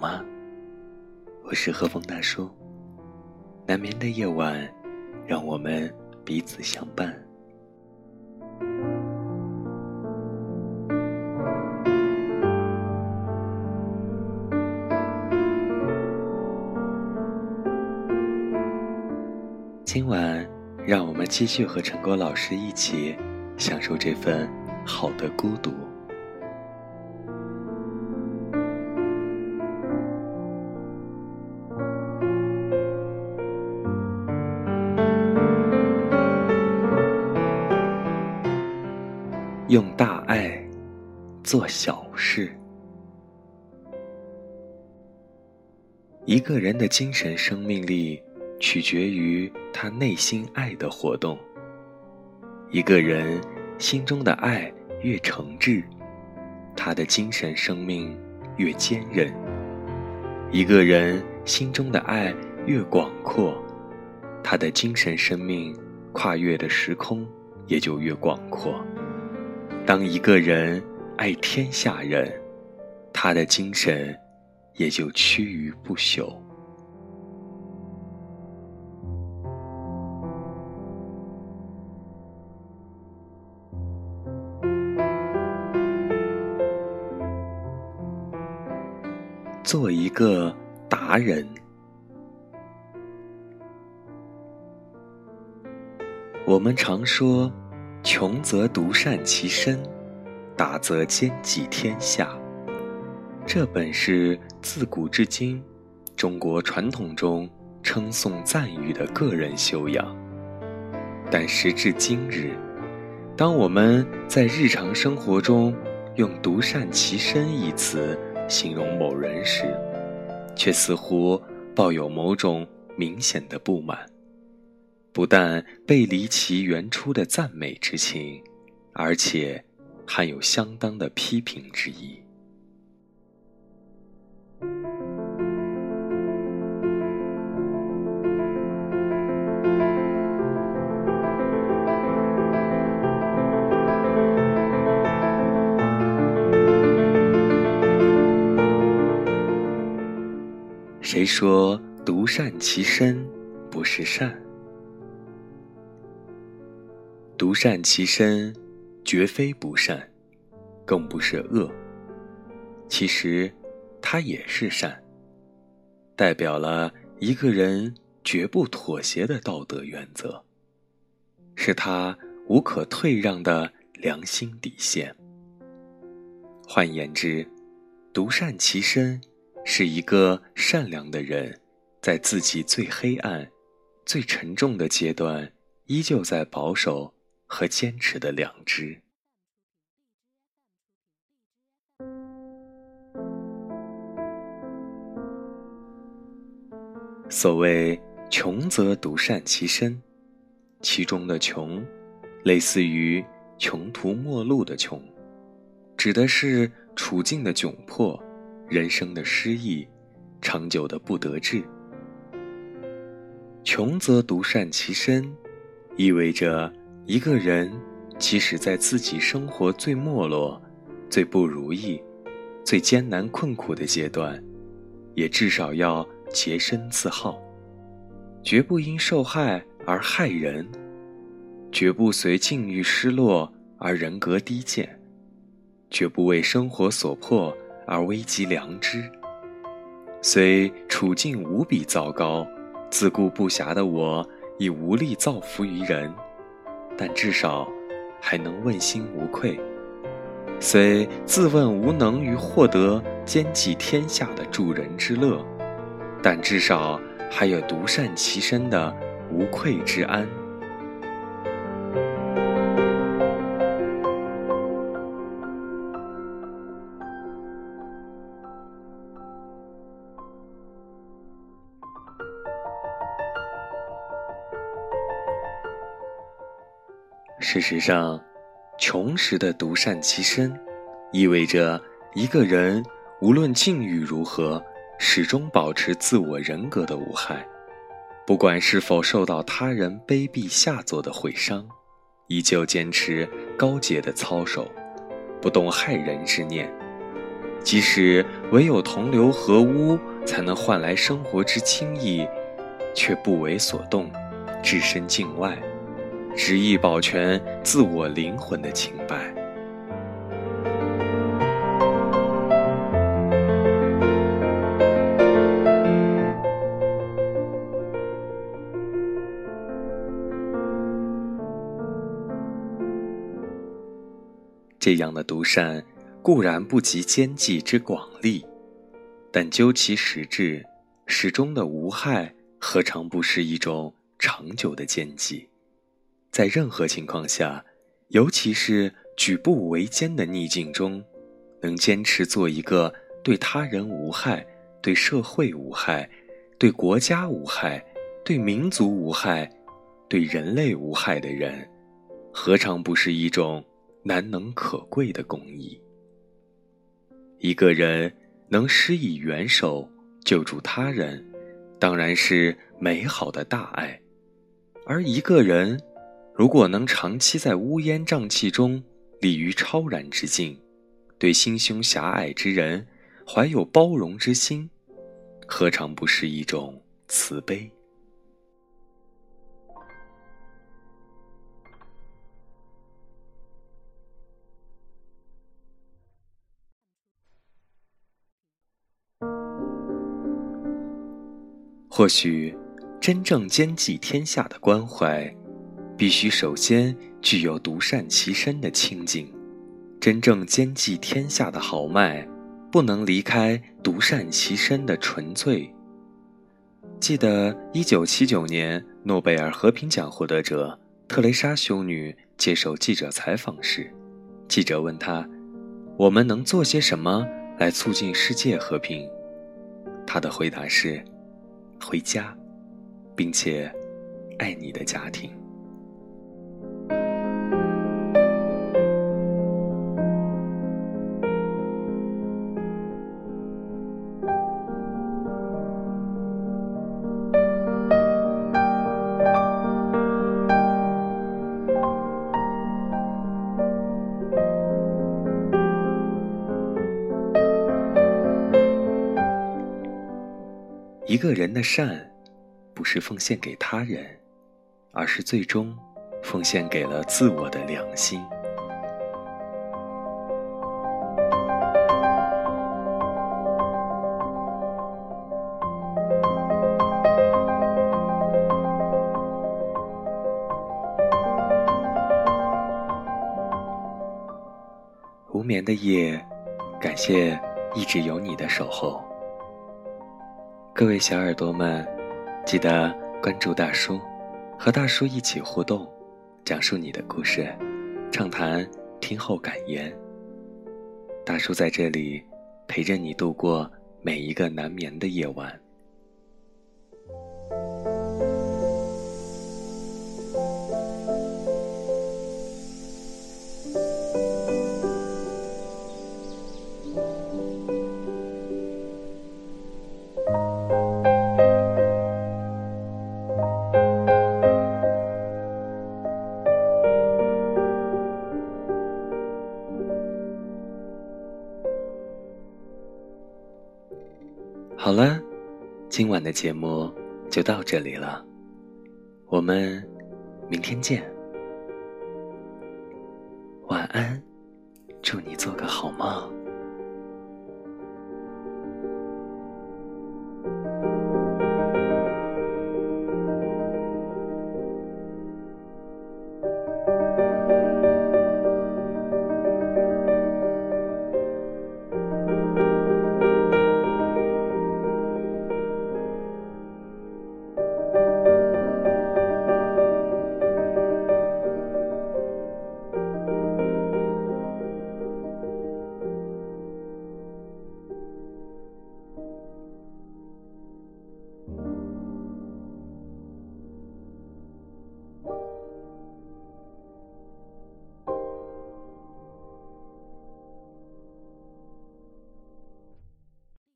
吗？我是和风大叔。难眠的夜晚，让我们彼此相伴。今晚，让我们继续和陈果老师一起享受这份好的孤独。用大爱做小事。一个人的精神生命力取决于他内心爱的活动。一个人心中的爱越诚挚，他的精神生命越坚韧。一个人心中的爱越广阔，他的精神生命跨越的时空也就越广阔。当一个人爱天下人，他的精神也就趋于不朽。做一个达人。我们常说。穷则独善其身，达则兼济天下。这本是自古至今中国传统中称颂赞誉的个人修养。但时至今日，当我们在日常生活中用“独善其身”一词形容某人时，却似乎抱有某种明显的不满。不但背离其原初的赞美之情，而且还有相当的批评之意。谁说独善其身不是善？独善其身，绝非不善，更不是恶。其实，它也是善，代表了一个人绝不妥协的道德原则，是他无可退让的良心底线。换言之，独善其身，是一个善良的人，在自己最黑暗、最沉重的阶段，依旧在保守。和坚持的良知。所谓“穷则独善其身”，其中的“穷”，类似于穷途末路的“穷”，指的是处境的窘迫、人生的失意、长久的不得志。“穷则独善其身”，意味着。一个人，即使在自己生活最没落、最不如意、最艰难困苦的阶段，也至少要洁身自好，绝不因受害而害人，绝不随境遇失落而人格低贱，绝不为生活所迫而危及良知。虽处境无比糟糕，自顾不暇的我，已无力造福于人。但至少还能问心无愧，虽自问无能于获得兼济天下的助人之乐，但至少还有独善其身的无愧之安。事实上，穷时的独善其身，意味着一个人无论境遇如何，始终保持自我人格的无害。不管是否受到他人卑鄙下作的毁伤，依旧坚持高洁的操守，不动害人之念。即使唯有同流合污才能换来生活之轻易，却不为所动，置身境外，执意保全自我灵魂的清白。这样的独善，固然不及奸计之广利，但究其实质，始终的无害，何尝不是一种长久的奸计？在任何情况下，尤其是举步维艰的逆境中，能坚持做一个对他人无害、对社会无害、对国家无害、对民族无害、对人类无害的人，何尝不是一种？难能可贵的公益。一个人能施以援手救助他人，当然是美好的大爱；而一个人如果能长期在乌烟瘴气中立于超然之境，对心胸狭隘之人怀有包容之心，何尝不是一种慈悲？或许，真正兼济天下的关怀，必须首先具有独善其身的清净。真正兼济天下的豪迈，不能离开独善其身的纯粹。记得一九七九年诺贝尔和平奖获得者特蕾莎修女接受记者采访时，记者问她：“我们能做些什么来促进世界和平？”她的回答是。回家，并且爱你的家庭。一个人的善，不是奉献给他人，而是最终奉献给了自我的良心。无眠的夜，感谢一直有你的守候。各位小耳朵们，记得关注大叔，和大叔一起互动，讲述你的故事，畅谈听后感言。大叔在这里陪着你度过每一个难眠的夜晚。今晚的节目就到这里了，我们明天见，晚安，祝你做个好梦。